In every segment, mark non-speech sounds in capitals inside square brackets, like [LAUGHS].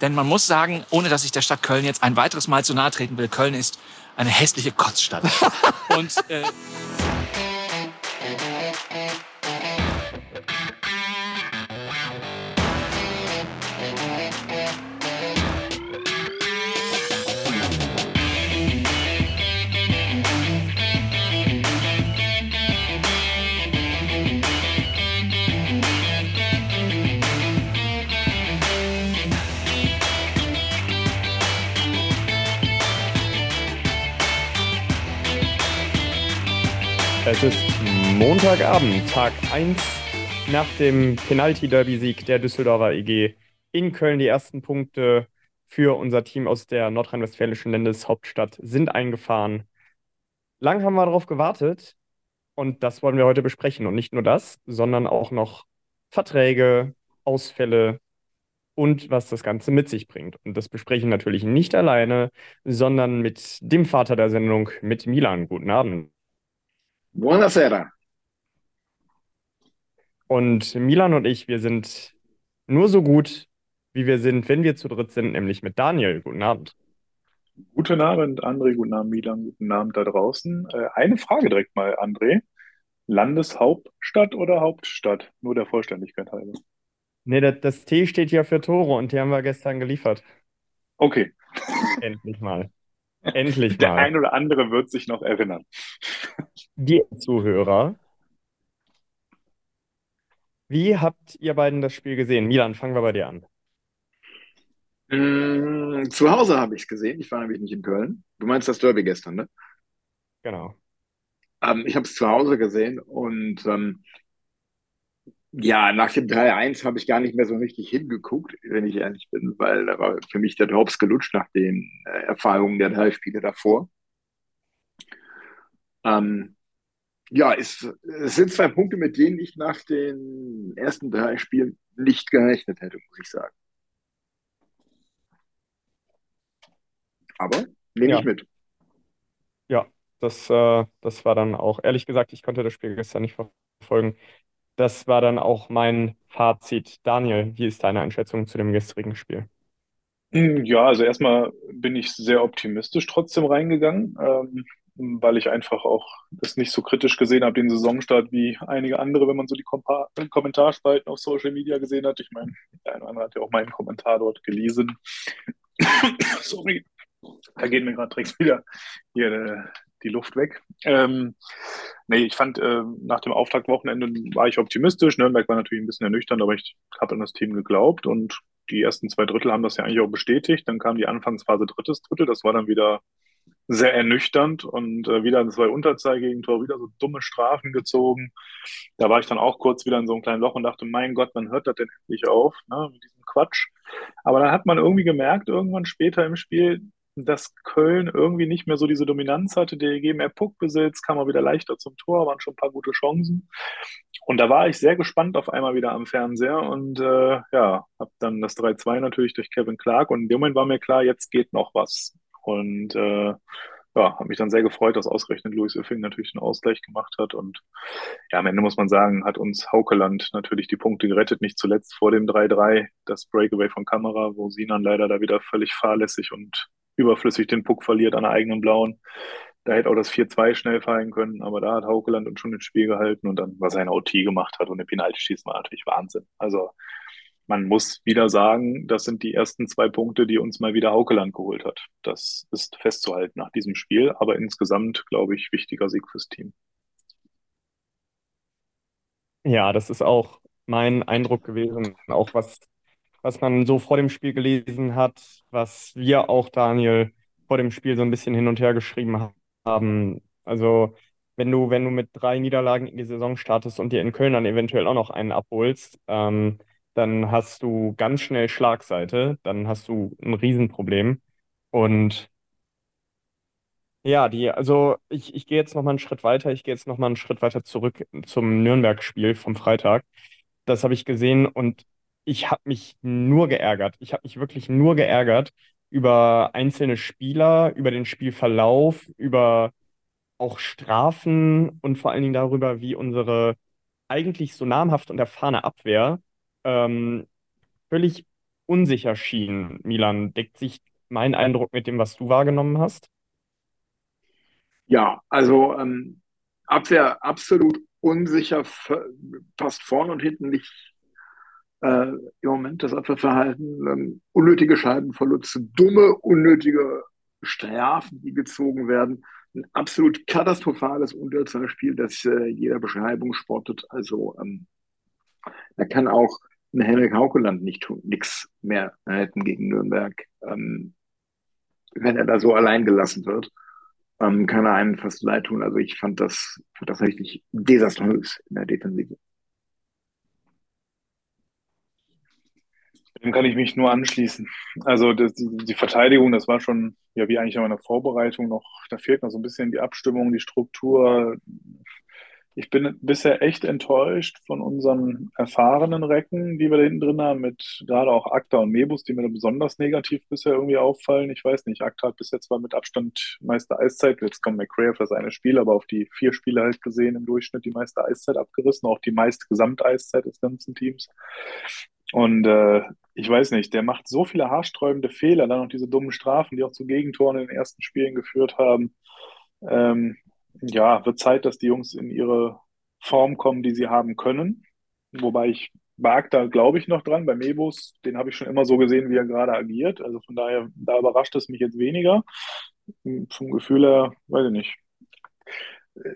Denn man muss sagen, ohne dass ich der Stadt Köln jetzt ein weiteres Mal zu nahe treten will, Köln ist eine hässliche Kotzstadt. [LAUGHS] Und äh, Montagabend, Tag 1 nach dem Penalty-Derby-Sieg der Düsseldorfer EG in Köln. Die ersten Punkte für unser Team aus der nordrhein-westfälischen Landeshauptstadt sind eingefahren. Lang haben wir darauf gewartet und das wollen wir heute besprechen. Und nicht nur das, sondern auch noch Verträge, Ausfälle und was das Ganze mit sich bringt. Und das besprechen natürlich nicht alleine, sondern mit dem Vater der Sendung, mit Milan. Guten Abend. Buonasera. Und Milan und ich, wir sind nur so gut, wie wir sind, wenn wir zu dritt sind, nämlich mit Daniel. Guten Abend. Guten Abend, André. Guten Abend, Milan. Guten Abend da draußen. Äh, eine Frage direkt mal, André. Landeshauptstadt oder Hauptstadt? Nur der Vollständigkeit halber. Nee, das, das T steht ja für Tore und die haben wir gestern geliefert. Okay. [LAUGHS] Endlich mal. [LAUGHS] Endlich Der mal. ein oder andere wird sich noch erinnern. Die Zuhörer, wie habt ihr beiden das Spiel gesehen? Milan, fangen wir bei dir an. Mm, zu Hause habe ich es gesehen. Ich war nämlich nicht in Köln. Du meinst das Derby gestern, ne? Genau. Ähm, ich habe es zu Hause gesehen und ähm, ja, nach dem 3-1 habe ich gar nicht mehr so richtig hingeguckt, wenn ich ehrlich bin, weil da war für mich der Drops gelutscht nach den äh, Erfahrungen der drei Spiele davor. Ähm, ja, es, es sind zwei Punkte, mit denen ich nach den ersten drei Spielen nicht gerechnet hätte, muss ich sagen. Aber nehme Ja, ich mit. ja, das, äh, das war dann auch, ehrlich gesagt, ich konnte das Spiel gestern nicht verfolgen. Das war dann auch mein Fazit. Daniel, wie ist deine Einschätzung zu dem gestrigen Spiel? Mm, Ja, also erstmal bin ich sehr optimistisch trotzdem reingegangen, ähm, weil ich einfach auch das nicht so kritisch gesehen habe, den Saisonstart, wie einige andere, wenn man so die Kompa Kommentarspalten auf Social Media gesehen hat. Ich meine, der eine oder andere hat ja auch meinen Kommentar dort gelesen. [COUGHS] Sorry, da geht mir gerade direkt wieder hier äh, die Luft weg. Ähm, nee, ich fand, äh, nach dem Auftaktwochenende war ich optimistisch. Nürnberg war natürlich ein bisschen ernüchternd, aber ich habe an das Team geglaubt und die ersten zwei Drittel haben das ja eigentlich auch bestätigt. Dann kam die Anfangsphase drittes Drittel, das war dann wieder sehr ernüchternd und äh, wieder zwei Unterzahl-Gegentor, wieder so dumme Strafen gezogen. Da war ich dann auch kurz wieder in so einem kleinen Loch und dachte, mein Gott, wann hört das denn endlich auf, ne, mit diesem Quatsch? Aber dann hat man irgendwie gemerkt, irgendwann später im Spiel, dass Köln irgendwie nicht mehr so diese Dominanz hatte. Der EG mehr Puckbesitz, kam mal wieder leichter zum Tor, waren schon ein paar gute Chancen. Und da war ich sehr gespannt auf einmal wieder am Fernseher und äh, ja, habe dann das 3-2 natürlich durch Kevin Clark und in dem Moment war mir klar, jetzt geht noch was. Und äh, ja, habe mich dann sehr gefreut, dass ausgerechnet Louis Öffing natürlich den Ausgleich gemacht hat. Und ja, am Ende muss man sagen, hat uns Haukeland natürlich die Punkte gerettet, nicht zuletzt vor dem 3-3, das Breakaway von Kamera, wo Sinan leider da wieder völlig fahrlässig und überflüssig den Puck verliert an der eigenen Blauen. Da hätte auch das 4-2 schnell fallen können, aber da hat Haukeland uns schon ins Spiel gehalten und dann, was er in OT gemacht hat und den Penalty schießen, war natürlich Wahnsinn. Also man muss wieder sagen, das sind die ersten zwei Punkte, die uns mal wieder Haukeland geholt hat. Das ist festzuhalten nach diesem Spiel, aber insgesamt, glaube ich, wichtiger Sieg fürs Team. Ja, das ist auch mein Eindruck gewesen, auch was, was man so vor dem Spiel gelesen hat, was wir auch, Daniel, vor dem Spiel so ein bisschen hin und her geschrieben ha- haben. Also, wenn du, wenn du mit drei Niederlagen in die Saison startest und dir in Köln dann eventuell auch noch einen abholst, ähm, dann hast du ganz schnell Schlagseite, dann hast du ein Riesenproblem. Und ja, die, also ich, ich gehe jetzt noch mal einen Schritt weiter, ich gehe jetzt noch mal einen Schritt weiter zurück zum Nürnberg-Spiel vom Freitag. Das habe ich gesehen und ich habe mich nur geärgert. Ich habe mich wirklich nur geärgert über einzelne Spieler, über den Spielverlauf, über auch Strafen und vor allen Dingen darüber, wie unsere eigentlich so namhafte und erfahrene Abwehr ähm, völlig unsicher schien. Milan, deckt sich mein Eindruck mit dem, was du wahrgenommen hast? Ja, also ähm, Abwehr absolut unsicher, passt vorne und hinten nicht äh, im Moment das Abwehrverhalten. Ähm, unnötige Scheibenverluste, dumme, unnötige Strafen, die gezogen werden. Ein absolut katastrophales Unterzahlspiel, das äh, jeder Beschreibung spottet. Also ähm, da kann auch ein Henrik Haukeland nicht nichts mehr halten gegen Nürnberg, ähm, wenn er da so allein gelassen wird. Ähm, kann er einem fast leid tun. Also ich fand das, fand das richtig desaströs in der Defensive. Dem kann ich mich nur anschließen. Also das, die, die, Verteidigung, das war schon, ja, wie eigentlich auch in der Vorbereitung noch, da fehlt noch so ein bisschen die Abstimmung, die Struktur. Ich bin bisher echt enttäuscht von unseren erfahrenen Recken, die wir da hinten drin haben, mit gerade auch Akta und Mebus, die mir da besonders negativ bisher irgendwie auffallen. Ich weiß nicht, Akta hat bisher zwar mit Abstand meiste Eiszeit, jetzt kommt McRae für seine Spiele, aber auf die vier Spiele halt gesehen im Durchschnitt die meiste Eiszeit abgerissen, auch die meiste Gesamteiszeit des ganzen Teams. Und äh, ich weiß nicht, der macht so viele haarsträubende Fehler, dann noch diese dummen Strafen, die auch zu Gegentoren in den ersten Spielen geführt haben. Ähm, ja, wird Zeit, dass die Jungs in ihre Form kommen, die sie haben können. Wobei ich mag da, glaube ich, noch dran. Bei Mebus, den habe ich schon immer so gesehen, wie er gerade agiert. Also von daher, da überrascht es mich jetzt weniger. Vom Gefühl her, weiß ich nicht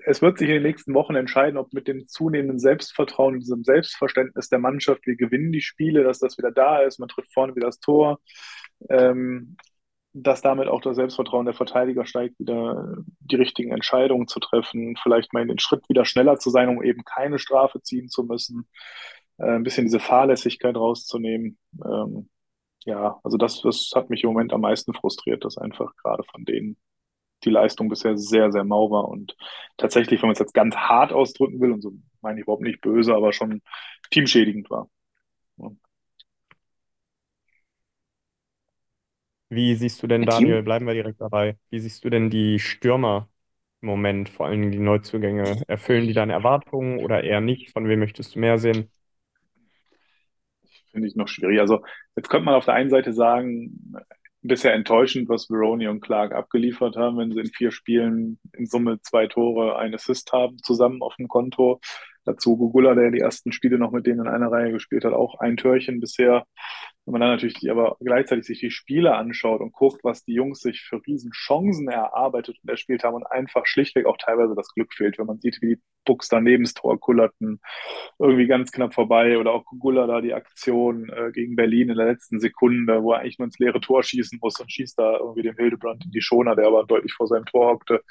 es wird sich in den nächsten Wochen entscheiden, ob mit dem zunehmenden Selbstvertrauen, diesem Selbstverständnis der Mannschaft, wir gewinnen die Spiele, dass das wieder da ist, man trifft vorne wieder das Tor, ähm, dass damit auch das Selbstvertrauen der Verteidiger steigt, wieder die richtigen Entscheidungen zu treffen, vielleicht mal in den Schritt wieder schneller zu sein, um eben keine Strafe ziehen zu müssen, äh, ein bisschen diese Fahrlässigkeit rauszunehmen. Ähm, ja, also das, das hat mich im Moment am meisten frustriert, dass einfach gerade von denen die Leistung bisher sehr, sehr mau war und tatsächlich, wenn man es jetzt ganz hart ausdrücken will, und so meine ich überhaupt nicht böse, aber schon teamschädigend war. Ja. Wie siehst du denn, Daniel, bleiben wir direkt dabei, wie siehst du denn die Stürmer im Moment, vor Dingen die Neuzugänge? Erfüllen die deine Erwartungen oder eher nicht? Von wem möchtest du mehr sehen? Finde ich noch schwierig. Also jetzt könnte man auf der einen Seite sagen, bisher enttäuschend, was Veroni und Clark abgeliefert haben, wenn sie in vier Spielen in Summe zwei Tore, ein Assist haben, zusammen auf dem Konto. Dazu Gugula, der die ersten Spiele noch mit denen in einer Reihe gespielt hat, auch ein Törchen bisher. Wenn man dann natürlich die, aber gleichzeitig sich die Spiele anschaut und guckt, was die Jungs sich für Riesenchancen erarbeitet und erspielt haben und einfach schlichtweg auch teilweise das Glück fehlt, wenn man sieht, wie die Bucks daneben das Tor kullerten, irgendwie ganz knapp vorbei oder auch Gugula da die Aktion äh, gegen Berlin in der letzten Sekunde, wo er eigentlich nur ins leere Tor schießen muss und schießt da irgendwie den Hildebrand in die Schoner, der aber deutlich vor seinem Tor hockte.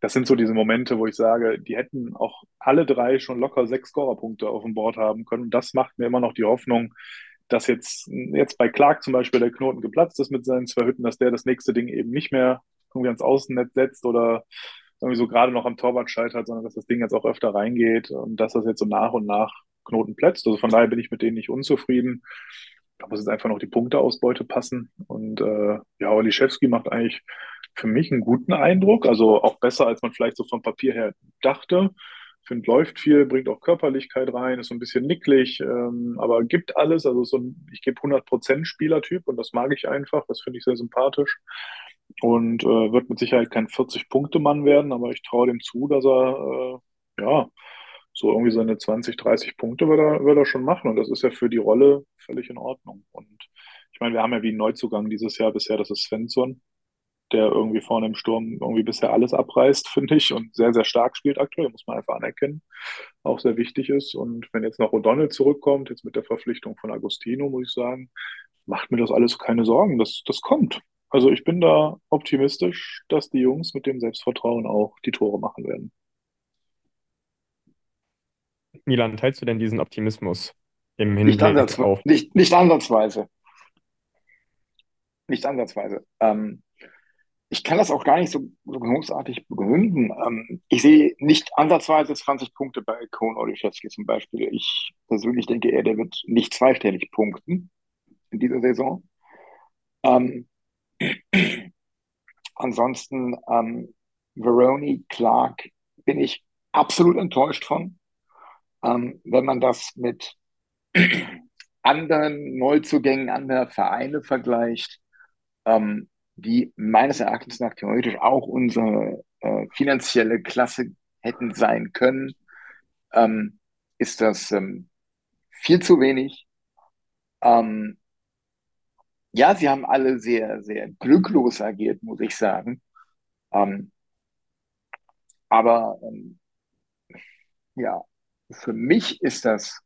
Das sind so diese Momente, wo ich sage, die hätten auch alle drei schon locker sechs Scorerpunkte auf dem Board haben können. Und das macht mir immer noch die Hoffnung, dass jetzt, jetzt bei Clark zum Beispiel der Knoten geplatzt ist mit seinen zwei Hütten, dass der das nächste Ding eben nicht mehr irgendwie ans Außennetz setzt oder irgendwie so gerade noch am Torwart scheitert, sondern dass das Ding jetzt auch öfter reingeht und dass das jetzt so nach und nach Knoten plätzt. Also von daher bin ich mit denen nicht unzufrieden. Da muss jetzt einfach noch die Punkteausbeute passen. Und äh, ja, Oliszewski macht eigentlich für mich einen guten Eindruck, also auch besser, als man vielleicht so vom Papier her dachte finde, läuft viel, bringt auch Körperlichkeit rein, ist so ein bisschen nicklig, ähm, aber gibt alles. Also so ein, ich gebe 100% Spielertyp und das mag ich einfach. Das finde ich sehr sympathisch. Und äh, wird mit Sicherheit kein 40-Punkte-Mann werden, aber ich traue dem zu, dass er, äh, ja, so irgendwie seine 20, 30 Punkte wird er, wird er schon machen. Und das ist ja für die Rolle völlig in Ordnung. Und ich meine, wir haben ja wie einen Neuzugang dieses Jahr bisher, das ist Svensson der irgendwie vorne im Sturm irgendwie bisher alles abreißt, [LAUGHS] finde ich, und sehr, sehr stark spielt aktuell, muss man einfach anerkennen, auch sehr wichtig ist. Und wenn jetzt noch O'Donnell zurückkommt, jetzt mit der Verpflichtung von Agostino, muss ich sagen, macht mir das alles keine Sorgen. Das, das kommt. Also ich bin da optimistisch, dass die Jungs mit dem Selbstvertrauen auch die Tore machen werden. Milan, teilst du denn diesen Optimismus im Hinblick nicht auf? Nicht, nicht ansatzweise. Nicht ansatzweise. Ähm, ich kann das auch gar nicht so, so großartig begründen. Ähm, ich sehe nicht ansatzweise 20 Punkte bei Kohn Oliszewski zum Beispiel. Ich persönlich denke eher, der wird nicht zweistellig punkten in dieser Saison. Ähm, [CLEARS THROAT] ansonsten ähm, Veroni, Clark bin ich absolut enttäuscht von. Ähm, wenn man das mit [CLEARS THROAT] anderen Neuzugängen anderer Vereine vergleicht, ähm, die meines Erachtens nach theoretisch auch unsere äh, finanzielle Klasse hätten sein können, ähm, ist das ähm, viel zu wenig. Ähm, ja, sie haben alle sehr, sehr glücklos agiert, muss ich sagen. Ähm, aber ähm, ja, für mich ist das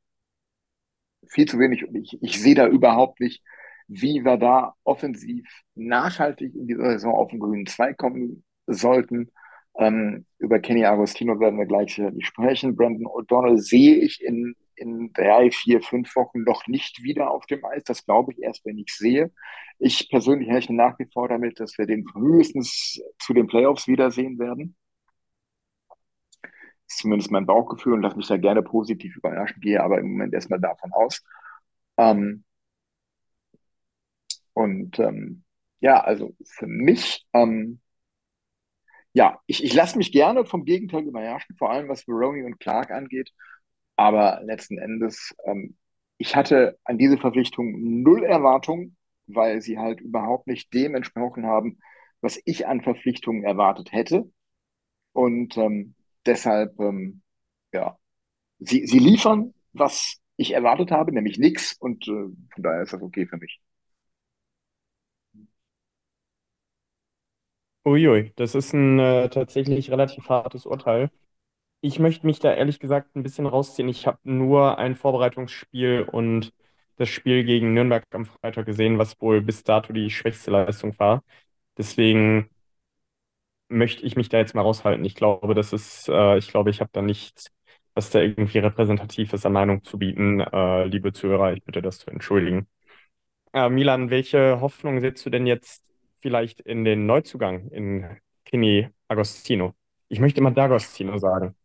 viel zu wenig und ich, ich sehe da überhaupt nicht, wie wir da offensiv nachhaltig in dieser Saison auf den grünen Zweig kommen sollten. Ähm, über Kenny Agostino werden wir gleich sicherlich sprechen. Brandon O'Donnell sehe ich in, in drei, vier, fünf Wochen noch nicht wieder auf dem Eis. Das glaube ich erst, wenn ich sehe. Ich persönlich rechne nach wie vor damit, dass wir den frühestens zu den Playoffs wiedersehen werden. Das ist zumindest mein Bauchgefühl und lasse mich da gerne positiv überraschen, gehe aber im Moment erstmal davon aus. Ähm, und ähm, ja, also für mich, ähm, ja, ich, ich lasse mich gerne vom Gegenteil überraschen, vor allem was Veroni und Clark angeht. Aber letzten Endes, ähm, ich hatte an diese Verpflichtung null Erwartung, weil sie halt überhaupt nicht dem entsprochen haben, was ich an Verpflichtungen erwartet hätte. Und ähm, deshalb, ähm, ja, sie, sie liefern, was ich erwartet habe, nämlich nichts. Und äh, von daher ist das okay für mich. Uiui, das ist ein äh, tatsächlich relativ hartes Urteil. Ich möchte mich da ehrlich gesagt ein bisschen rausziehen. Ich habe nur ein Vorbereitungsspiel und das Spiel gegen Nürnberg am Freitag gesehen, was wohl bis dato die schwächste Leistung war. Deswegen möchte ich mich da jetzt mal raushalten. Ich glaube, das ist, äh, ich glaube, ich habe da nichts, was da irgendwie repräsentativ ist an Meinung zu bieten. Äh, liebe Zuhörer, ich bitte das zu entschuldigen. Äh, Milan, welche Hoffnung setzt du denn jetzt vielleicht in den Neuzugang in Kini Agostino? Ich möchte immer D'Agostino sagen.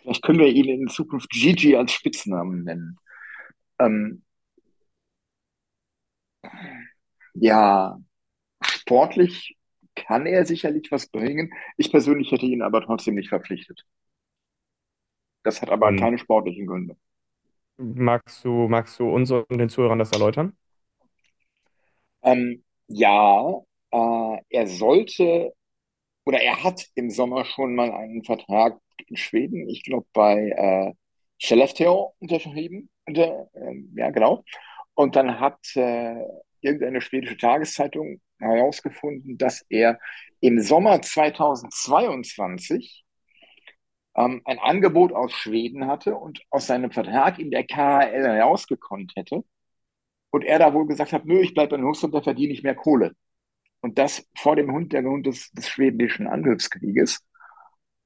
Vielleicht können wir ihn in Zukunft Gigi als Spitznamen nennen. Ähm, ja, sportlich kann er sicherlich was bringen. Ich persönlich hätte ihn aber trotzdem nicht verpflichtet. Das hat aber Und keine sportlichen Gründe. magst du, magst du uns und den Zuhörern das erläutern? Ähm, ja, äh, er sollte oder er hat im Sommer schon mal einen Vertrag in Schweden, ich glaube bei äh, Skellefteå unterschrieben. Unter, äh, ja, genau. Und dann hat äh, irgendeine schwedische Tageszeitung herausgefunden, dass er im Sommer 2022 ähm, ein Angebot aus Schweden hatte und aus seinem Vertrag in der KHL herausgekonnt hätte. Und er da wohl gesagt hat, nö, ich bleibe in Russland, da verdiene ich mehr Kohle. Und das vor dem Hintergrund des, des schwedischen Angriffskrieges,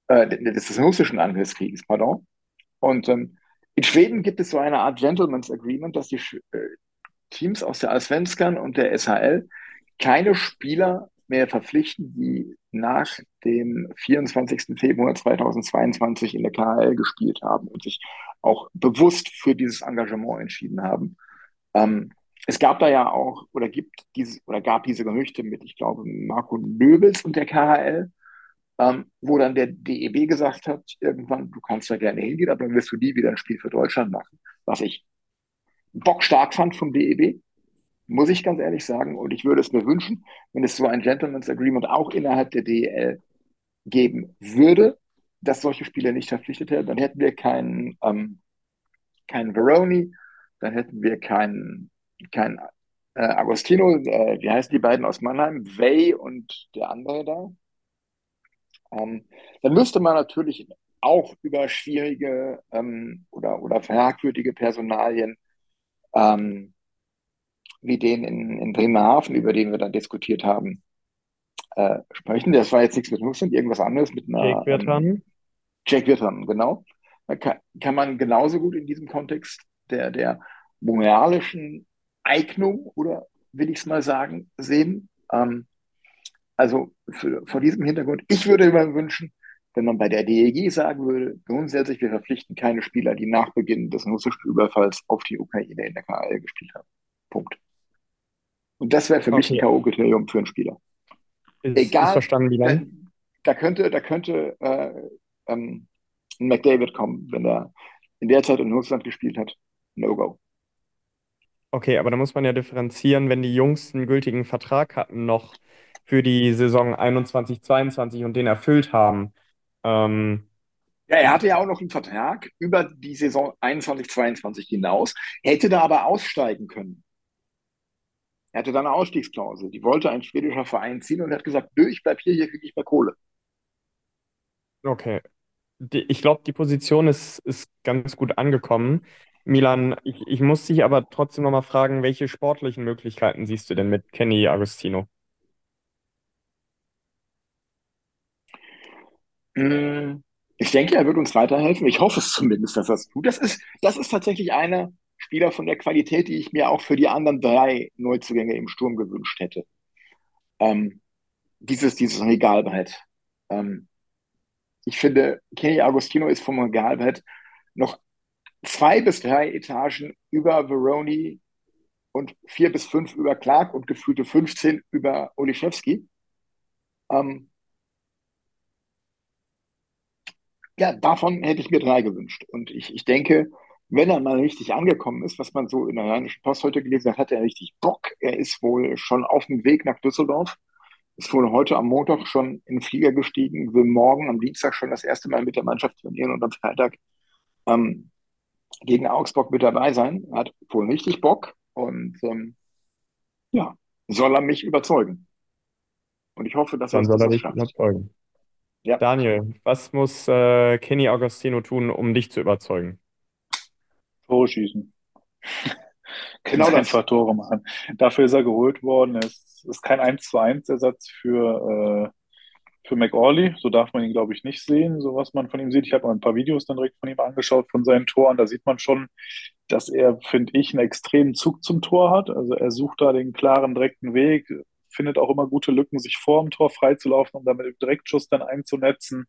äh, des, des russischen Angriffskrieges, pardon. Und ähm, in Schweden gibt es so eine Art Gentleman's Agreement, dass die äh, Teams aus der Allsvenskan und der SHL keine Spieler mehr verpflichten, die nach dem 24. Februar 2022 in der KHL gespielt haben und sich auch bewusst für dieses Engagement entschieden haben. Ähm, es gab da ja auch oder gibt diese oder gab diese Gerüchte mit, ich glaube, Marco Nöbels und der KHL, ähm, wo dann der DEB gesagt hat, irgendwann, du kannst da gerne hingehen, aber dann wirst du nie wieder ein Spiel für Deutschland machen. Was ich bockstark fand vom DEB, muss ich ganz ehrlich sagen. Und ich würde es mir wünschen, wenn es so ein Gentleman's Agreement auch innerhalb der DEL geben würde, dass solche Spieler nicht verpflichtet werden. Dann hätten wir keinen, ähm, keinen Veroni, dann hätten wir keinen, keinen äh, Agostino, äh, wie heißen die beiden aus Mannheim? Wey und der andere da. Ähm, dann müsste man natürlich auch über schwierige ähm, oder, oder fragwürdige Personalien ähm, wie den in, in Bremerhaven, über den wir dann diskutiert haben, äh, sprechen. Das war jetzt nichts mit Russland, irgendwas anderes mit einer. Jake Wirtan. Ähm, Jake Wirtan, genau. Da kann, kann man genauso gut in diesem Kontext der, der moralischen Eignung, oder will ich es mal sagen, sehen. Ähm, also für, vor diesem Hintergrund, ich würde mir wünschen, wenn man bei der DEG sagen würde, grundsätzlich, wir verpflichten keine Spieler, die nach Beginn des russischen Überfalls auf die Ukraine in der KL gespielt haben. Punkt. Und das wäre für mich ein Okay, K.O.-Kriterium für einen Spieler. ist, ist Egal, verstanden, da, Milan. da könnte, da könnte äh, ähm, ein McDavid kommen, wenn er in der Zeit in Russland gespielt hat. No-Go. Okay, aber da muss man ja differenzieren, wenn die Jungs einen gültigen Vertrag hatten noch für die Saison 21, 22 und den erfüllt haben. Ähm, Ja, er hatte ja auch noch einen Vertrag über die Saison 21, 22 hinaus, hätte da aber aussteigen können. Er hatte da eine Ausstiegsklausel. Die wollte ein schwedischer Verein ziehen und er hat gesagt, nö, ich bleib hier, hier kriege ich mehr Kohle. okay. Die, ich glaube, die Position ist, ist ganz gut angekommen. Milan, ich, ich muss dich aber trotzdem nochmal fragen, welche sportlichen Möglichkeiten siehst du denn mit Kenny Agostino? Mm, Ich denke, er wird uns weiterhelfen. Ich hoffe es zumindest, dass er es tut. Das ist, das ist tatsächlich einer Spieler von der Qualität, die ich mir auch für die anderen drei Neuzugänge im Sturm gewünscht hätte. Ähm, dieses, dieses Regalbrett. Ähm, ich finde, Kenny Agostino ist vom Regalbrett noch zwei bis drei Etagen über Veroni und vier bis fünf über Clark und gefühlte 15 über Oliszewski. Ähm, ja, davon hätte ich mir drei gewünscht. Und ich, ich denke, wenn er mal richtig angekommen ist, was man so in der Rheinischen Post heute gelesen hat, hat er richtig Bock. Er ist wohl schon auf dem Weg nach Düsseldorf, ist wohl heute am Montag schon in den Flieger gestiegen, will morgen am Dienstag schon das erste Mal mit der Mannschaft trainieren und am Freitag ähm, gegen Augsburg mit dabei sein. Er hat wohl richtig Bock und ähm, ja, soll er mich überzeugen. Und ich hoffe, dass er Dann es soll er schafft. überzeugen. Ja. Daniel, was muss äh, Kenny Agostino tun, um dich zu überzeugen? Tore schießen. [LAUGHS] Genau das. einfach Tore machen. Dafür ist er geholt worden. Ist, ist kein 1 zu 1 Ersatz für, äh, für McAuley. So darf man ihn, glaube ich, nicht sehen, so was man von ihm sieht. Ich habe mal ein paar Videos dann direkt von ihm angeschaut, von seinen Toren. Da sieht man schon, dass er, finde ich, einen extremen Zug zum Tor hat. Also er sucht da den klaren, direkten Weg, findet auch immer gute Lücken, sich vor dem Tor freizulaufen, um damit im Direktschuss dann einzunetzen.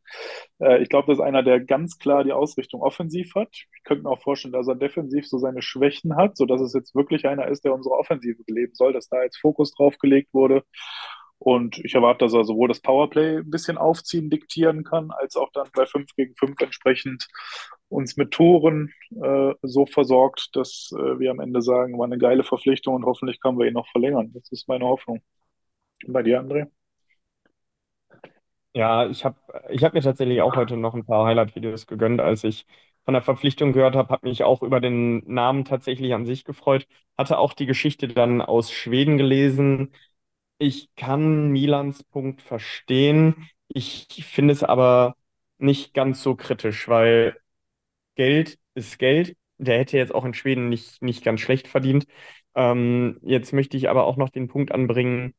Äh, ich glaube, das ist einer, der ganz klar die Ausrichtung offensiv hat. Ich könnte mir auch vorstellen, dass er defensiv so seine Schwächen hat, sodass es jetzt wirklich einer ist, der unsere Offensive beleben soll, dass da jetzt Fokus drauf gelegt wurde. Und ich erwarte, dass er sowohl das Powerplay ein bisschen aufziehen, diktieren kann, als auch dann bei 5 gegen 5 entsprechend uns mit Toren äh, so versorgt, dass äh, wir am Ende sagen, war eine geile Verpflichtung und hoffentlich können wir ihn noch verlängern. Das ist meine Hoffnung. Und bei dir, André? Ja, ich habe ich hab mir tatsächlich auch heute noch ein paar Highlight-Videos gegönnt, als ich von der Verpflichtung gehört habe, habe mich auch über den Namen tatsächlich an sich gefreut, hatte auch die Geschichte dann aus Schweden gelesen. Ich kann Milans Punkt verstehen. Ich finde es aber nicht ganz so kritisch, weil Geld ist Geld. Der hätte jetzt auch in Schweden nicht, nicht ganz schlecht verdient. Ähm, jetzt möchte ich aber auch noch den Punkt anbringen,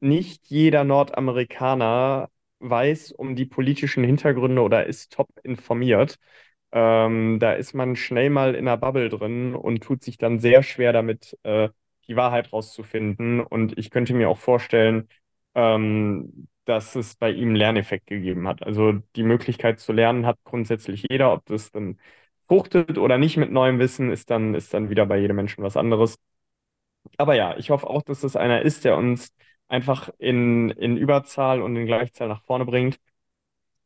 nicht jeder Nordamerikaner weiß um die politischen Hintergründe oder ist top informiert. Ähm, da ist man schnell mal in einer Bubble drin und tut sich dann sehr schwer damit, äh, die Wahrheit rauszufinden. Und ich könnte mir auch vorstellen, ähm, dass es bei ihm einen Lerneffekt gegeben hat. Also die Möglichkeit zu lernen hat grundsätzlich jeder. Ob das dann fruchtet oder nicht mit neuem Wissen, ist dann, ist dann wieder bei jedem Menschen was anderes. Aber ja, ich hoffe auch, dass das einer ist, der uns einfach in, in Überzahl und in Gleichzahl nach vorne bringt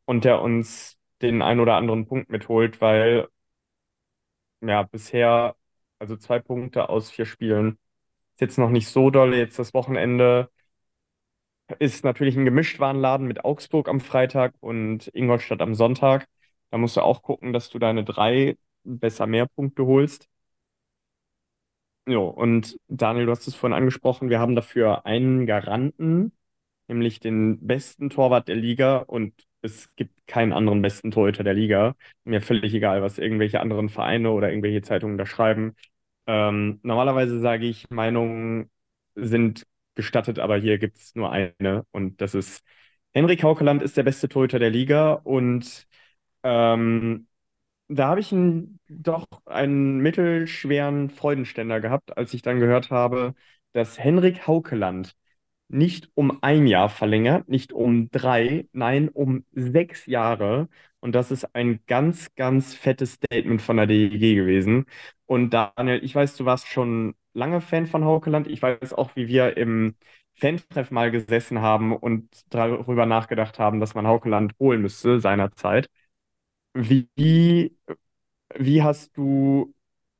und der uns den ein oder anderen Punkt mitholt, weil ja bisher, also zwei Punkte aus vier Spielen, jetzt noch nicht so doll. Jetzt das Wochenende ist natürlich ein Gemischtwarenladen mit Augsburg am Freitag und Ingolstadt am Sonntag. Da musst du auch gucken, dass du deine drei besser mehr Punkte holst. Jo, und Daniel, du hast es vorhin angesprochen, wir haben dafür einen Garanten, nämlich den besten Torwart der Liga und es gibt keinen anderen besten Torhüter der Liga. Mir völlig egal, was irgendwelche anderen Vereine oder irgendwelche Zeitungen da schreiben. Ähm, normalerweise sage ich, Meinungen sind gestattet, aber hier gibt es nur eine und das ist Henrik Haukeland ist der beste Torhüter der Liga und ähm, da habe ich einen, doch einen mittelschweren Freudenständer gehabt, als ich dann gehört habe, dass Henrik Haukeland nicht um ein Jahr verlängert, nicht um drei, nein, um sechs Jahre. Und das ist ein ganz, ganz fettes Statement von der DEG gewesen. Und Daniel, ich weiß, du warst schon lange Fan von Haukeland. Ich weiß auch, wie wir im Fan-Treff mal gesessen haben und darüber nachgedacht haben, dass man Haukeland holen müsste seinerzeit. Wie, wie hast du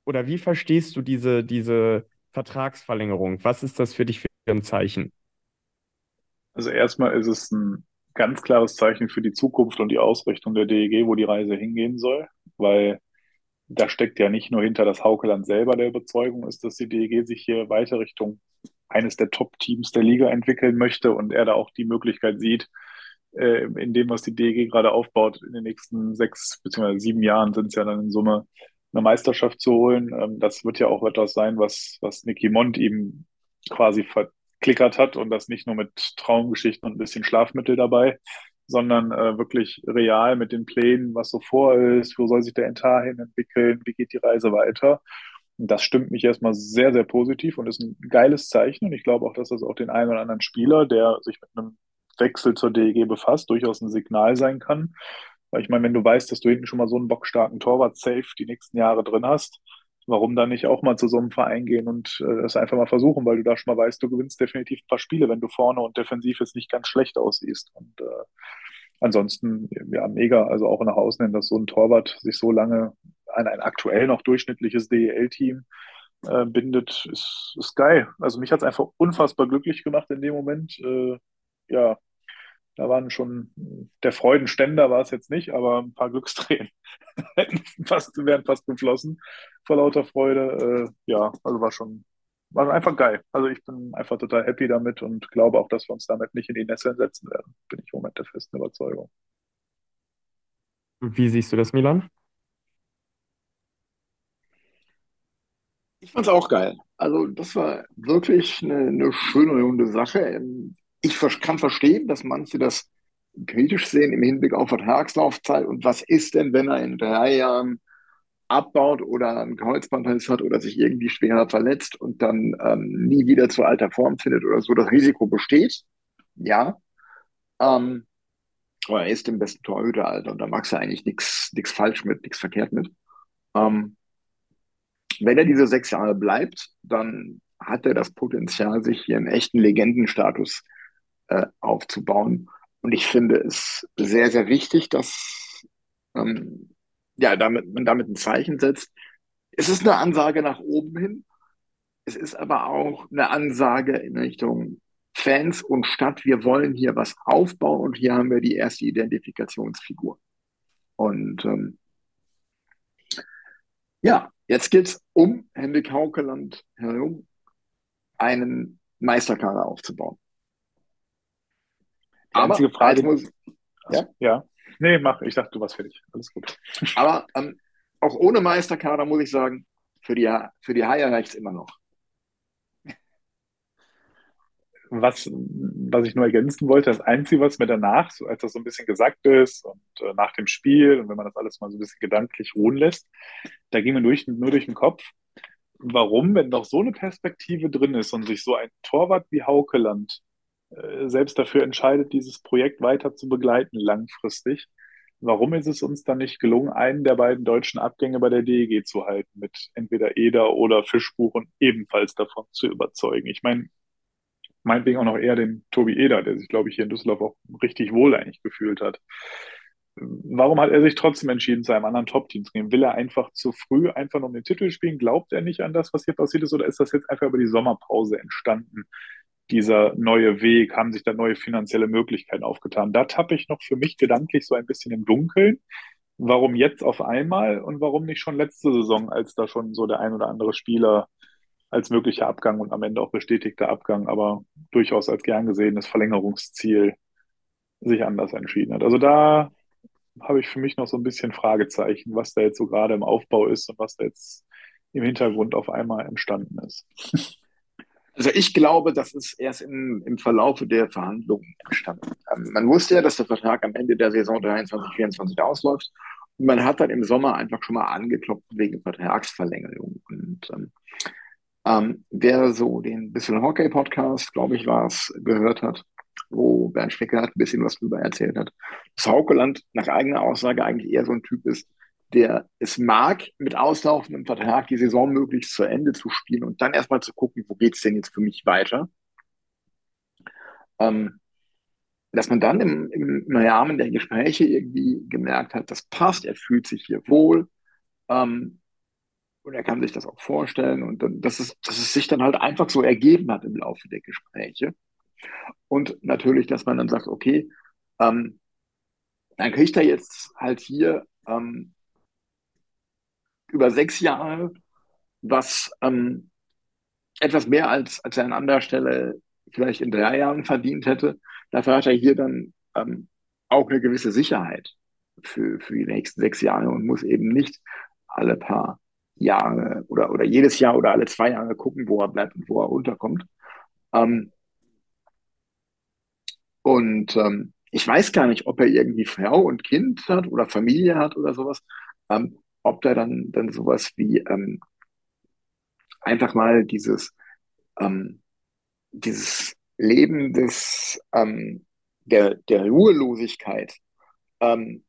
oder wie verstehst du diese, diese Vertragsverlängerung? Was ist das für dich für ein Zeichen? Also erstmal ist es ein ganz klares Zeichen für die Zukunft und die Ausrichtung der DEG, wo die Reise hingehen soll, weil da steckt ja nicht nur hinter das Haukeland selber der Überzeugung ist, dass die DEG sich hier weiter Richtung eines der Top-Teams der Liga entwickeln möchte und er da auch die Möglichkeit sieht, äh, in dem, was die DEG gerade aufbaut, in den nächsten sechs bzw. sieben Jahren sind es ja dann in Summe eine Meisterschaft zu holen. Ähm, das wird ja auch etwas sein, was, was Nicky Mond ihm quasi verklickert hat und das nicht nur mit Traumgeschichten und ein bisschen Schlafmittel dabei, sondern äh, wirklich real mit den Plänen, was so vor ist, wo soll sich der Entar hin entwickeln, wie geht die Reise weiter. Und das stimmt mich erstmal sehr, sehr positiv und ist ein geiles Zeichen. Und ich glaube auch, dass das auch den einen oder anderen Spieler, der sich mit einem Wechsel zur DEG befasst, durchaus ein Signal sein kann. Weil ich meine, wenn du weißt, dass du hinten schon mal so einen bockstarken Torwart safe die nächsten Jahre drin hast, warum dann nicht auch mal zu so einem Verein gehen und äh, das einfach mal versuchen, weil du da schon mal weißt, du gewinnst definitiv ein paar Spiele, wenn du vorne und defensiv jetzt nicht ganz schlecht aussiehst. Und äh, ansonsten, ja, mega. Also auch nach außen hin, dass so ein Torwart sich so lange an ein aktuell noch durchschnittliches DEL-Team äh, bindet, ist, ist geil. Also mich hat es einfach unfassbar glücklich gemacht in dem Moment. Äh, ja, da waren schon, der Freudenständer war es jetzt nicht, aber ein paar Glückstränen [LAUGHS] fast, wären fast geflossen vor lauter Freude. Äh, ja, also war schon, war einfach geil. Also ich bin einfach total happy damit und glaube auch, dass wir uns damit nicht in die Nesseln setzen werden. Bin ich im Moment der festen Überzeugung. Wie siehst du das, Milan? Ich fand es auch geil. Also das war wirklich eine, eine schöne runde Sache ich kann verstehen, dass manche das kritisch sehen im Hinblick auf Vertragslaufzeit. Und was ist denn, wenn er in drei Jahren abbaut oder einen Kreuzbandriss hat oder sich irgendwie schwerer verletzt und dann ähm, nie wieder zu alter Form findet oder so, das Risiko besteht. Ja. Ähm, aber er ist im besten Torhüteralter und da magst du eigentlich nichts falsch mit, nichts verkehrt mit. Ähm, wenn er diese sechs Jahre bleibt, dann hat er das Potenzial, sich hier einen echten Legendenstatus äh, aufzubauen. Und ich finde es sehr, sehr wichtig, dass ähm, ja, damit, man damit ein Zeichen setzt. Es ist eine Ansage nach oben hin. Es ist aber auch eine Ansage in Richtung Fans und Stadt. Wir wollen hier was aufbauen und hier haben wir die erste Identifikationsfigur. Und ähm, ja, jetzt geht es um Henrik Haukeland herum, einen Meisterkader aufzubauen. Die aber einzige Frage muss. Ja? ja. Nee, mach. Ich dachte, du warst fertig. Alles gut. Aber ähm, auch ohne Meisterkader muss ich sagen, für die, für die Haie reicht es immer noch. Was, was ich nur ergänzen wollte, das Einzige, was mir danach, so als das so ein bisschen gesagt ist und äh, nach dem Spiel und wenn man das alles mal so ein bisschen gedanklich ruhen lässt, da ging mir durch, nur durch den Kopf, warum, wenn doch so eine Perspektive drin ist und sich so ein Torwart wie Haukeland selbst dafür entscheidet, dieses Projekt weiter zu begleiten langfristig. Warum ist es uns dann nicht gelungen, einen der beiden deutschen Abgänge bei der DEG zu halten, mit entweder Eder oder Fischbuch und ebenfalls davon zu überzeugen? Ich meine, meinetwegen auch noch eher den Tobi Eder, der sich, glaube ich, hier in Düsseldorf auch richtig wohl eigentlich gefühlt hat. Warum hat er sich trotzdem entschieden, zu einem anderen Top-Team zu gehen? Will er einfach zu früh einfach nur um den Titel spielen? Glaubt er nicht an das, was hier passiert ist? Oder ist das jetzt einfach über die Sommerpause entstanden? Dieser neue Weg, haben sich da neue finanzielle Möglichkeiten aufgetan. Da tappe ich noch für mich gedanklich so ein bisschen im Dunkeln. Warum jetzt auf einmal und warum nicht schon letzte Saison, als da schon so der ein oder andere Spieler als möglicher Abgang und am Ende auch bestätigter Abgang, aber durchaus als gern gesehenes Verlängerungsziel sich anders entschieden hat. Also da habe ich für mich noch so ein bisschen Fragezeichen, was da jetzt so gerade im Aufbau ist und was da jetzt im Hintergrund auf einmal entstanden ist. Also ich glaube, das ist erst im, im Verlaufe der Verhandlungen entstanden. Ähm, man wusste ja, dass der Vertrag am Ende der Saison 23, 24 ausläuft. Und man hat dann im Sommer einfach schon mal angeklopft wegen Vertragsverlängerung. Und ähm, ähm, wer so den Bisschen Hockey Podcast, glaube ich, war es, gehört hat, wo Bernd Schwicker ein bisschen was drüber erzählt hat, dass Haukeland nach eigener Aussage eigentlich eher so ein Typ ist, der es mag, mit auslaufendem Vertrag die Saison möglichst zu Ende zu spielen und dann erstmal zu gucken, wo geht es denn jetzt für mich weiter. Ähm, dass man dann im, im, Rahmen der Gespräche irgendwie gemerkt hat, das passt, er fühlt sich hier wohl. Ähm, und er kann sich das auch vorstellen und dann, dass es, dass es sich dann halt einfach so ergeben hat im Laufe der Gespräche. Und natürlich, dass man dann sagt, okay, ähm, dann kriegt er jetzt halt hier ähm, über sechs Jahre was ähm, etwas mehr als, als er an anderer Stelle vielleicht in drei Jahren verdient hätte. Dafür hat er hier dann ähm, auch eine gewisse Sicherheit für, für die nächsten sechs Jahre und muss eben nicht alle paar Jahre oder, oder jedes Jahr oder alle zwei Jahre gucken, wo er bleibt und wo er unterkommt. Ähm, und ähm, ich weiß gar nicht, ob er irgendwie Frau und Kind hat oder Familie hat oder sowas. Ähm, ob da dann, dann sowas wie ähm, einfach mal dieses, ähm, dieses Leben des, ähm, der, der Ruhelosigkeit, ähm,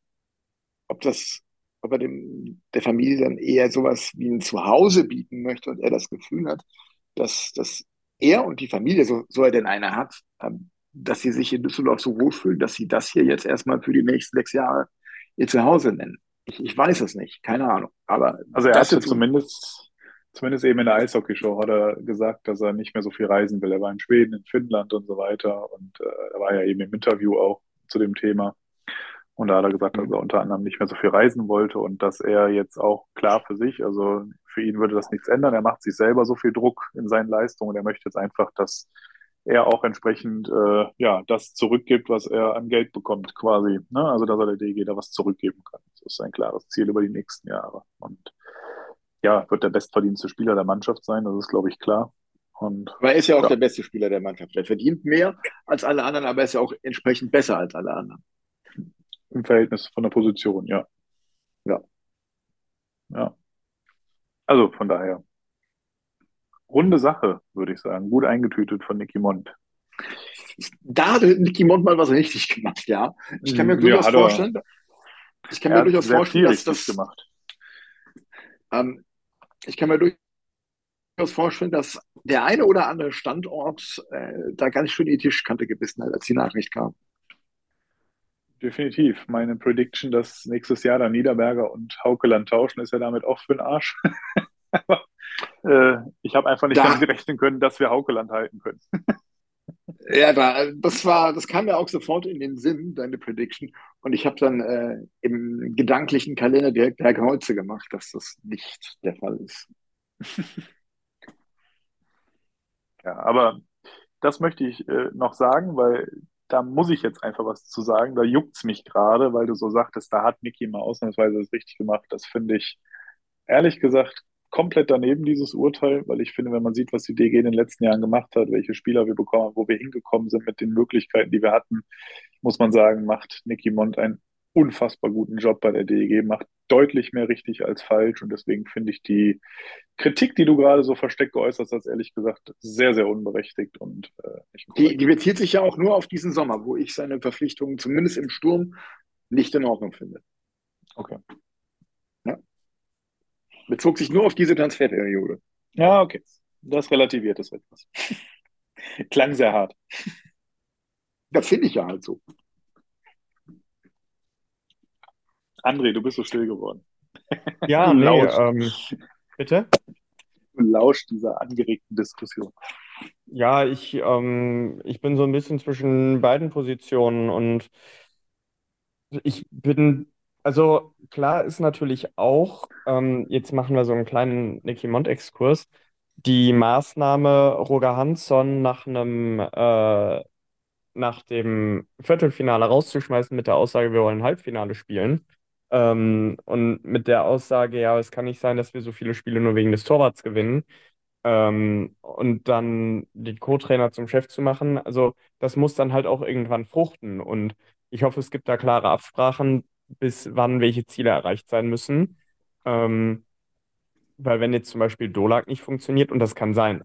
ob das, ob er dem, der Familie dann eher sowas wie ein Zuhause bieten möchte und er das Gefühl hat, dass, dass er und die Familie, so, so er denn eine hat, ähm, dass sie sich in Düsseldorf so wohlfühlen, dass sie das hier jetzt erstmal für die nächsten sechs Jahre ihr Zuhause nennen. Ich, ich weiß es nicht, keine Ahnung. Aber also er hatte zumindest, zumindest eben in der Eishockeyshow hat er gesagt, dass er nicht mehr so viel reisen will. Er war in Schweden, in Finnland und so weiter und äh, er war ja eben im Interview auch zu dem Thema. Und da hat er gesagt, dass er unter anderem nicht mehr so viel reisen wollte und dass er jetzt auch klar für sich, also für ihn würde das nichts ändern. Er macht sich selber so viel Druck in seinen Leistungen und er möchte jetzt einfach, dass er auch entsprechend äh, ja das zurückgibt, was er an Geld bekommt, quasi. Ne? Also dass er der DG da was zurückgeben kann. Das ist ein klares Ziel über die nächsten Jahre. Und ja, wird der bestverdienste Spieler der Mannschaft sein, das ist, glaube ich, klar. Und, aber er ist ja auch ja. der beste Spieler der Mannschaft. Er verdient mehr als alle anderen, aber er ist ja auch entsprechend besser als alle anderen. Im Verhältnis von der Position, ja. Ja. Ja. Also von daher, runde Sache, würde ich sagen. Gut eingetütet von Nicky Mond. Da hat Nicky Mond mal was richtig gemacht, ja. Ich kann mir durchaus ja, vorstellen, ich kann mir durchaus vorstellen, dass das gemacht. Ähm, ich kann mir durchaus vorstellen, dass der eine oder andere Standort äh, da ganz schön die Tischkante gebissen hat, als die Nachricht kam. Definitiv. Meine Prediction, dass nächstes Jahr dann Niederberger und Haukeland tauschen, ist ja damit auch für den Arsch. [LAUGHS] äh, ich habe einfach nicht da, damit rechnen können, dass wir Haukeland halten können. [LAUGHS] ja, da, das war, das kam mir auch sofort in den Sinn, deine Prediction. Und ich habe dann äh, im gedanklichen Kalender direkt Herr Kreuze gemacht, dass das nicht der Fall ist. [LAUGHS] ja, aber das möchte ich äh, noch sagen, weil da muss ich jetzt einfach was zu sagen. Da juckt es mich gerade, weil du so sagtest, da hat Niki mal ausnahmsweise das richtig gemacht. Das finde ich ehrlich gesagt komplett daneben, dieses Urteil, weil ich finde, wenn man sieht, was die DG in den letzten Jahren gemacht hat, welche Spieler wir bekommen haben, wo wir hingekommen sind mit den Möglichkeiten, die wir hatten, muss man sagen, macht Nicky Mond einen unfassbar guten Job bei der DEG, macht deutlich mehr richtig als falsch. Und deswegen finde ich die Kritik, die du gerade so versteckt geäußert hast, ehrlich gesagt sehr, sehr unberechtigt und äh, nicht die, die bezieht sich ja auch nur auf diesen Sommer, wo ich seine Verpflichtungen zumindest im Sturm nicht in Ordnung finde. Okay bezog sich nur auf diese Transferperiode. Ja, okay. Das relativiert es etwas. [LAUGHS] Klang sehr hart. Das finde ich ja halt so. André, du bist so still geworden. [LAUGHS] Ja, nee, ähm, bitte? Du lauscht dieser angeregten Diskussion. Ja, ich, ähm, ich bin so ein bisschen zwischen beiden Positionen und ich bin also klar ist natürlich auch, ähm, jetzt machen wir so einen kleinen Nicky Mont-Exkurs, die Maßnahme, Roger Hansson nach einem äh, nach dem Viertelfinale rauszuschmeißen mit der Aussage, wir wollen Halbfinale spielen. Ähm, und mit der Aussage, ja, es kann nicht sein, dass wir so viele Spiele nur wegen des Torwarts gewinnen. Ähm, und dann den Co-Trainer zum Chef zu machen. Also das muss dann halt auch irgendwann fruchten. Und ich hoffe, es gibt da klare Absprachen, bis wann welche Ziele erreicht sein müssen. Ähm, weil wenn jetzt zum Beispiel Dolak nicht funktioniert, und das kann sein,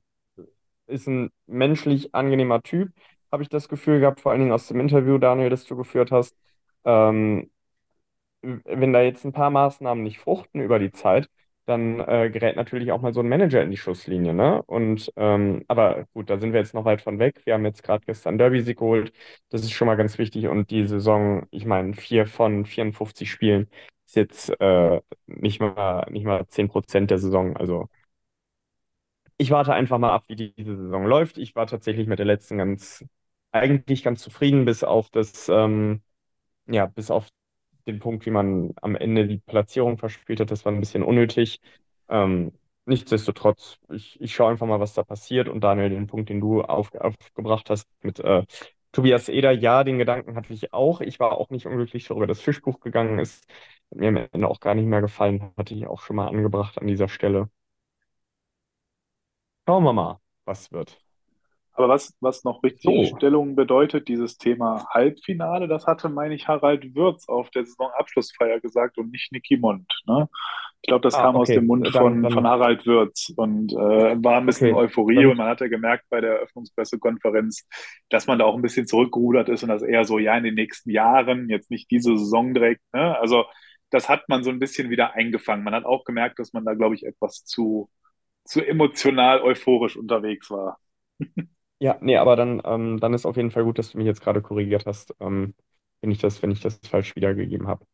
ist ein menschlich angenehmer Typ, habe ich das Gefühl gehabt, vor allen Dingen aus dem Interview, Daniel, das du geführt hast. Ähm, wenn da jetzt ein paar Maßnahmen nicht fruchten über die Zeit, dann äh, gerät natürlich auch mal so ein Manager in die Schusslinie, ne? Und ähm, aber gut, da sind wir jetzt noch weit von weg. Wir haben jetzt gerade gestern Derby-Sieg geholt. Das ist schon mal ganz wichtig. Und die Saison, ich meine, vier von 54 Spielen ist jetzt äh, nicht mal, nicht mal 10% der Saison. Also ich warte einfach mal ab, wie die, diese Saison läuft. Ich war tatsächlich mit der letzten ganz, eigentlich ganz zufrieden, bis auf das, ähm, ja, bis auf den Punkt, wie man am Ende die Platzierung verspielt hat. Das war ein bisschen unnötig. Ähm, nichtsdestotrotz, ich, ich schaue einfach mal, was da passiert. Und Daniel, den Punkt, den du auf, aufgebracht hast mit äh, Tobias Eder, ja, den Gedanken hatte ich auch. Ich war auch nicht unglücklich darüber, dass Fischbuch gegangen ist. Hat mir am Ende auch gar nicht mehr gefallen, hatte ich auch schon mal angebracht an dieser Stelle. Schauen wir mal, was wird. Aber was, was noch richtig So, Stellung bedeutet, dieses Thema Halbfinale, das hatte, meine ich, Harald Würz auf der Saisonabschlussfeier gesagt und nicht Niki Mond. Ne? Ich glaube, das ah, kam aus dem okay, Mund dann, von, von dann, Harald Würz und äh, war ein bisschen okay, Euphorie und dann, man hatte gemerkt bei der Eröffnungspressekonferenz, dass man da auch ein bisschen zurückgerudert ist und das eher so, ja, in den nächsten Jahren, jetzt nicht diese Saison direkt. Ne? Also das hat man so ein bisschen wieder eingefangen. Man hat auch gemerkt, dass man da, glaube ich, etwas zu, zu emotional euphorisch unterwegs war. [LAUGHS] ja, nee, aber dann, ähm, dann ist auf jeden Fall gut, dass du mich jetzt gerade korrigiert hast, ähm, wenn ich das, wenn ich das falsch wiedergegeben habe.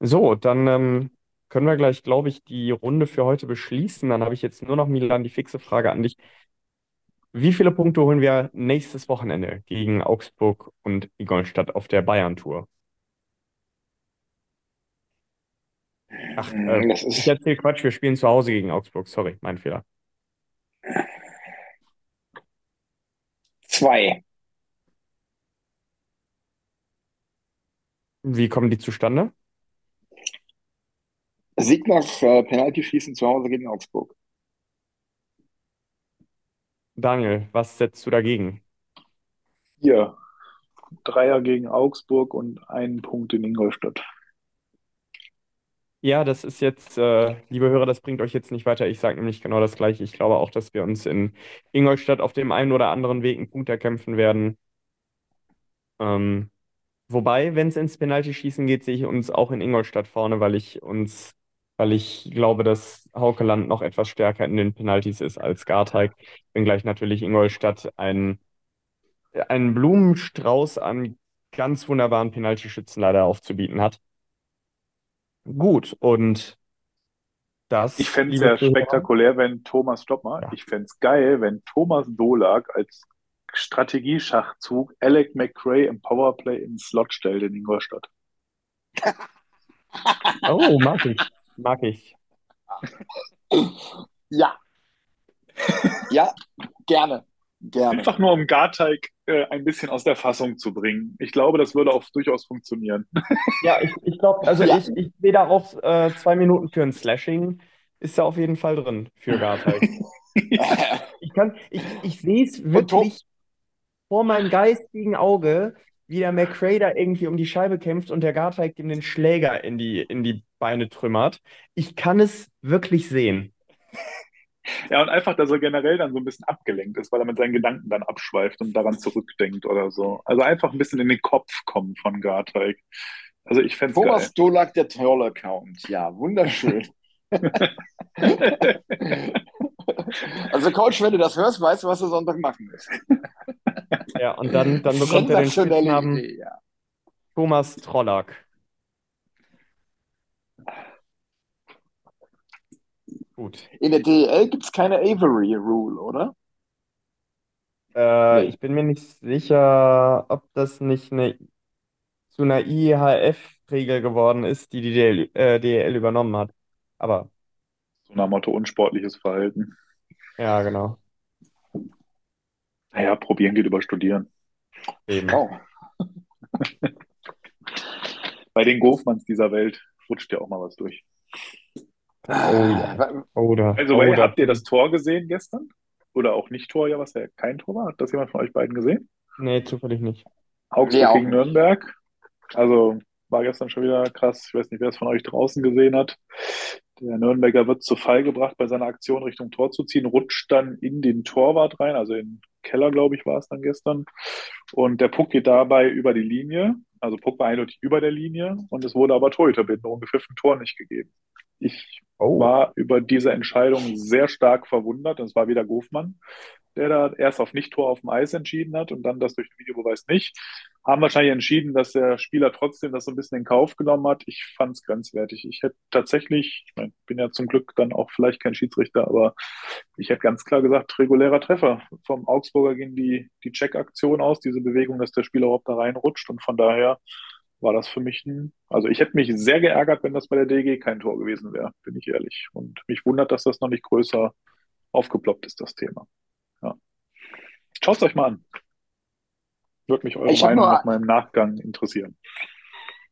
So, dann ähm, können wir gleich, glaube ich, die Runde für heute beschließen. Dann habe ich jetzt nur noch, Milan, die fixe Frage an dich. Wie viele Punkte holen wir nächstes Wochenende gegen Augsburg und Ingolstadt auf der Bayern-Tour? Ach, äh, Das ich ist erzähle Quatsch, wir spielen zu Hause gegen Augsburg. Sorry, mein Fehler. Zwei. Wie kommen die zustande? Sieg nach äh, Penaltyschießen zu Hause gegen Augsburg. Daniel, was setzt du dagegen? Hier, Dreier gegen Augsburg und einen Punkt in Ingolstadt. Ja, das ist jetzt, äh, liebe Hörer, das bringt euch jetzt nicht weiter. Ich sage nämlich genau das Gleiche. Ich glaube auch, dass wir uns in Ingolstadt auf dem einen oder anderen Weg einen Punkt erkämpfen werden. Ähm, wobei, wenn es ins Penaltyschießen geht, sehe ich uns auch in Ingolstadt vorne, weil ich uns, weil ich glaube, dass Haukeland noch etwas stärker in den Penaltys ist als Garteig. Wenngleich natürlich Ingolstadt ein, einen Blumenstrauß an ganz wunderbaren Penaltyschützen leider aufzubieten hat. Gut, und Ich das, fände es ja Zuhörer, spektakulär, wenn Thomas, stopp mal, ja. ich fände es geil, wenn Thomas Dolak als Strategieschachzug Alec McRae im Powerplay ins Slot stellt in Ingolstadt. [LAUGHS] Oh, mag ich, mag ich. Ja, ja, gerne, gerne. Einfach nur um Garteig äh, ein bisschen aus der Fassung zu bringen. Ich glaube, das würde auch durchaus funktionieren. [LAUGHS] Ja, ich, ich glaube, also Ja, ich, ich sehe da auch äh, zwei Minuten für ein Slashing, ist da auf jeden Fall drin für Garteig. [LAUGHS] Ich kann, ich, ich sehe es wirklich vor meinem geistigen Auge, wie der McRae da irgendwie um die Scheibe kämpft und der Garteig ihm den Schläger in die, in die Beine trümmert. Ich kann es wirklich sehen. Ja, und einfach, dass er generell dann so ein bisschen abgelenkt ist, weil er mit seinen Gedanken dann abschweift und daran zurückdenkt oder so. Also einfach ein bisschen in den Kopf kommen von Garteig. Also ich fände es. Thomas Dolak, der Troll-Account. Ja, wunderschön. [LAUGHS] Also, Coach, wenn du das hörst, weißt du, was du Sonntag machen musst. Ja, und dann, dann bekommt er den Spitznamen Idee, ja. Thomas Trollak. Gut. In der DEL gibt es keine Avery Rule, oder? Äh, Nee. ich bin mir nicht sicher, ob das nicht eine, zu einer IHF-Regel geworden ist, die die DL, äh, DEL übernommen hat. Aber So nach Motto unsportliches Verhalten. ja, genau. Naja, probieren geht über studieren. Eben. Oh. [LAUGHS] Bei den Goofmanns dieser Welt rutscht ja auch mal was durch. Oh ja. Wa- Oder, Also, oder. habt ihr das Tor gesehen gestern? Oder auch nicht Tor, ja, was ja kein Tor war? Hat das jemand von euch beiden gesehen? Nee, zufällig nicht. Augsburg Nee, auch gegen nicht. Nürnberg. Also war gestern schon wieder krass. Ich weiß nicht, wer es von euch draußen gesehen hat. Der Nürnberger wird zu Fall gebracht bei seiner Aktion Richtung Tor zu ziehen, rutscht dann in den Torwart rein, also in den Keller, glaube ich, war es dann gestern. Und der Puck geht dabei über die Linie. Also war eindeutig über der Linie und es wurde aber Torhüterbindung gepfiffen, Tor nicht gegeben. Ich Oh. war über diese Entscheidung sehr stark verwundert. Es war wieder Gofmann, der da erst auf Nicht-Tor auf dem Eis entschieden hat und dann das durch den Videobeweis nicht. Haben wahrscheinlich entschieden, dass der Spieler trotzdem das so ein bisschen in Kauf genommen hat. Ich fand es grenzwertig. Ich hätte tatsächlich, ich mein, bin ja zum Glück dann auch vielleicht kein Schiedsrichter, aber ich hätte ganz klar gesagt, regulärer Treffer. Vom Augsburger ging die, die Check-Aktion aus, diese Bewegung, dass der Spieler überhaupt da reinrutscht. Und von daher war das für mich ein, also ich hätte mich sehr geärgert, wenn das bei der DG kein Tor gewesen wäre, bin ich ehrlich. Und mich wundert, dass das noch nicht größer aufgeploppt ist, das Thema. Ja. Schaut es euch mal an. Würde mich eure Ich Meinung nur, nach meinem Nachgang interessieren.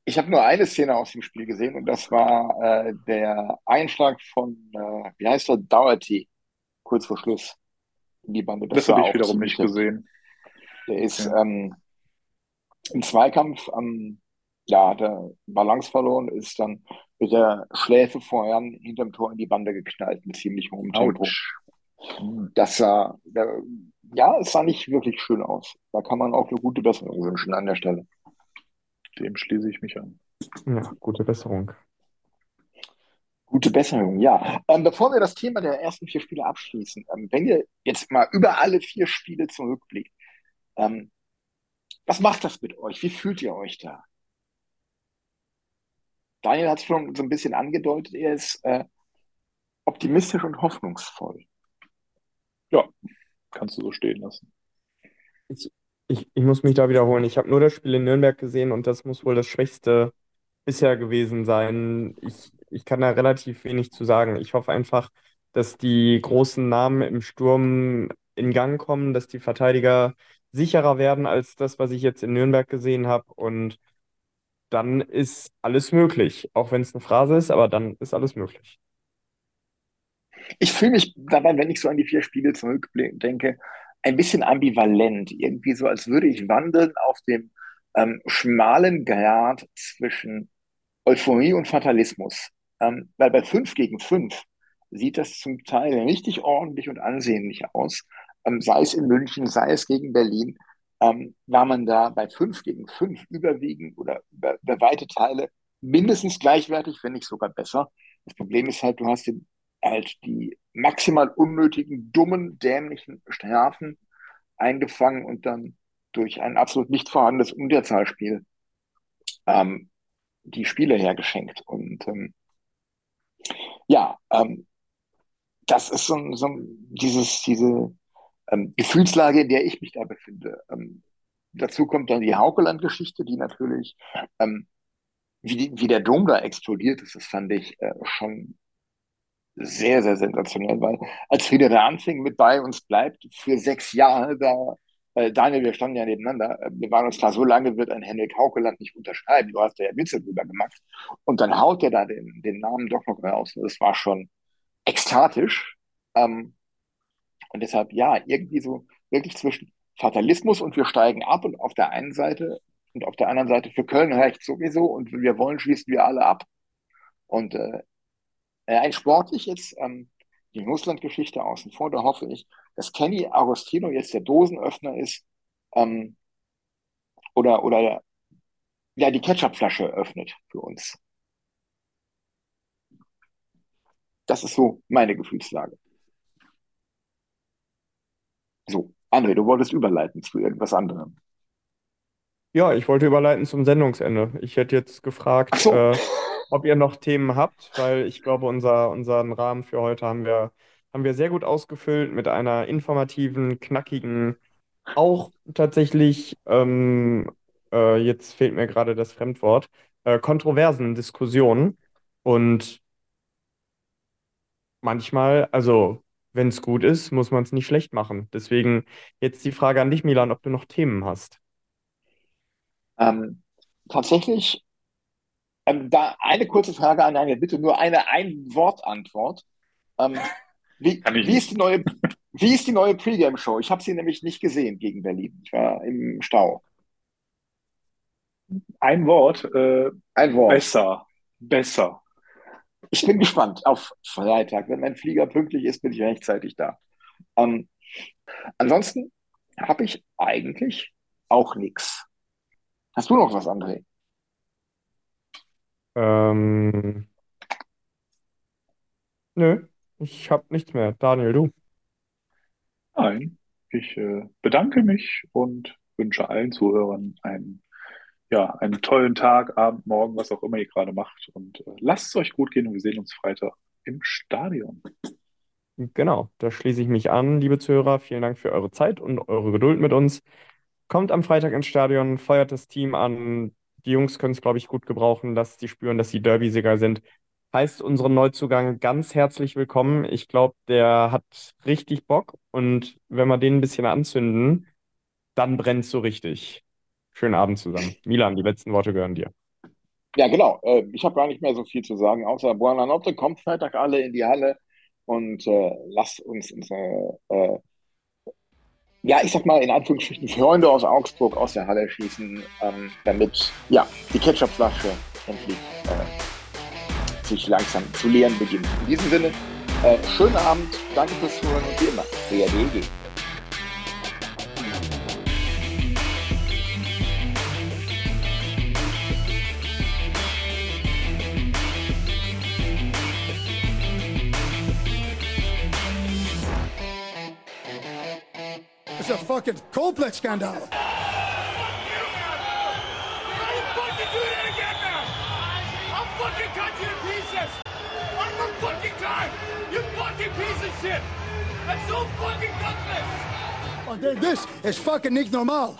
ich habe nur eine Szene aus dem Spiel gesehen und das war äh, der Einschlag von, äh, wie heißt er, Doherty, kurz vor Schluss in die Bande. Das Das habe ich wiederum nicht gesehen. Der ist Okay. ähm, im Zweikampf, ähm, ja, hat er Balance verloren, ist dann mit der Schläfe voran hinterm Tor in die Bande geknallt mit ziemlich hohem Tempo. Das sah, ja, es sah nicht wirklich schön aus. Da kann man auch eine gute Besserung wünschen an der Stelle. Dem schließe ich mich an. Ja, gute Besserung. Gute Besserung, ja. Ähm, bevor wir das Thema der ersten vier Spiele abschließen, ähm, wenn ihr jetzt mal über alle vier Spiele zurückblickt, ähm, was macht das mit euch? Wie fühlt ihr euch da? Daniel hat es schon so ein bisschen angedeutet, er ist äh, optimistisch und hoffnungsvoll. Ja, kannst du so stehen lassen. Ich, ich, ich muss mich da wiederholen. Ich habe nur das Spiel in Nürnberg gesehen und das muss wohl das Schwächste bisher gewesen sein. Ich, ich kann da relativ wenig zu sagen. Ich hoffe einfach, dass die großen Namen im Sturm in Gang kommen, dass die Verteidiger sicherer werden als das, was ich jetzt in Nürnberg gesehen habe. Und dann ist alles möglich. Auch wenn es eine Phrase ist, aber dann ist alles möglich. Ich fühle mich dabei, wenn ich so an die vier Spiele zurückdenke, ein bisschen ambivalent. Irgendwie so, als würde ich wandeln auf dem ähm, schmalen Grat zwischen Euphorie und Fatalismus. Ähm, weil bei 5 gegen 5 sieht das zum Teil richtig ordentlich und ansehnlich aus. Ähm, sei es in München, sei es gegen Berlin, ähm, war man da bei 5 gegen 5 überwiegend oder über, über weite Teile mindestens gleichwertig, wenn nicht sogar besser. Das Problem ist halt, du hast den, halt die maximal unnötigen, dummen, dämlichen Strafen eingefangen und dann durch ein absolut nicht vorhandenes Unterzahlspiel ähm, die Spiele hergeschenkt. Und ähm, ja, ähm, das ist so, ein- so ein- dieses, diese ähm, Gefühlslage, in der ich mich da befinde. Ähm, dazu kommt dann die Haukeland-Geschichte, die natürlich, ähm, wie, wie der Dom da explodiert ist, das fand ich äh, schon sehr, sehr sensationell, weil als Frieder anfing mit bei uns bleibt für sechs Jahre, da, äh, Daniel, wir standen ja nebeneinander, äh, wir waren uns klar, so lange wird ein Henrik Haukeland nicht unterschreiben, du hast ja Witze drüber gemacht. Und dann haut er da den, den Namen doch noch raus, das war schon ekstatisch ähm, und deshalb ja, irgendwie so wirklich zwischen Fatalismus und wir steigen ab und auf der einen Seite und auf der anderen Seite für Köln reicht sowieso und wir wollen, schließen wir alle ab. Und äh, äh, ein sportlich jetzt ähm, die Russland-Geschichte außen vor, da hoffe ich, dass Kenny Agostino jetzt der Dosenöffner ist ähm, oder, oder ja, die Ketchupflasche öffnet für uns. Das ist so meine Gefühlslage. So, André, du wolltest überleiten zu irgendwas anderem. Ja, ich wollte überleiten zum Sendungsende. Ich hätte jetzt gefragt, so, äh, ob ihr noch Themen habt, weil ich glaube, unser, unseren Rahmen für heute haben wir, haben wir sehr gut ausgefüllt mit einer informativen, knackigen, auch tatsächlich, ähm, äh, jetzt fehlt mir gerade das Fremdwort, äh, kontroversen Diskussionen. Und manchmal, also wenn es gut ist, muss man es nicht schlecht machen. Deswegen jetzt die Frage an dich, Milan, ob du noch Themen hast. ähm, tatsächlich, ähm, da eine kurze Frage an Daniel, bitte nur eine Ein-Wort-Antwort. Ähm, wie, wie ist die neue, wie ist die neue Pre-Game-Show? Ich habe sie nämlich nicht gesehen gegen Berlin. Ich war im Stau. Ein Wort, äh, Ein Wort. besser. Besser. Ich bin gespannt auf Freitag. Wenn mein Flieger pünktlich ist, bin ich rechtzeitig da. Ähm, ansonsten habe ich eigentlich auch nichts. Hast du noch was, André? Ähm, nö, ich habe nichts mehr. Daniel, du? Nein. Ich äh, bedanke mich und wünsche allen Zuhörern einen, ja, einen tollen Tag, Abend, Morgen, was auch immer ihr gerade macht. Und äh, lasst es euch gut gehen und wir sehen uns Freitag im Stadion. Genau, da schließe ich mich an, liebe Zuhörer. Vielen Dank für eure Zeit und eure Geduld mit uns. Kommt am Freitag ins Stadion, feuert das Team an. Die Jungs können es, glaube ich, gut gebrauchen, dass die spüren, dass sie Derby-Sieger sind. Heißt unseren Neuzugang ganz herzlich willkommen. Ich glaube, der hat richtig Bock und wenn wir den ein bisschen anzünden, dann brennt es so richtig. Schönen Abend zusammen. Milan, die letzten Worte gehören dir. Ja, genau. Äh, ich habe gar nicht mehr so viel zu sagen, außer Buona Notte, kommt Freitag alle in die Halle und äh, lasst uns unsere, äh, ja, ich sag mal in Anführungsstrichen, Freunde aus Augsburg aus der Halle schießen, ähm, damit ja, die Ketchupflasche endlich äh, sich langsam zu leeren beginnt. In diesem Sinne, äh, schönen Abend, danke fürs Zuhören und wie immer, BRDG. Fucking time. You fucking piece of shit. That's so fucking gutless. This is fucking niet normaal.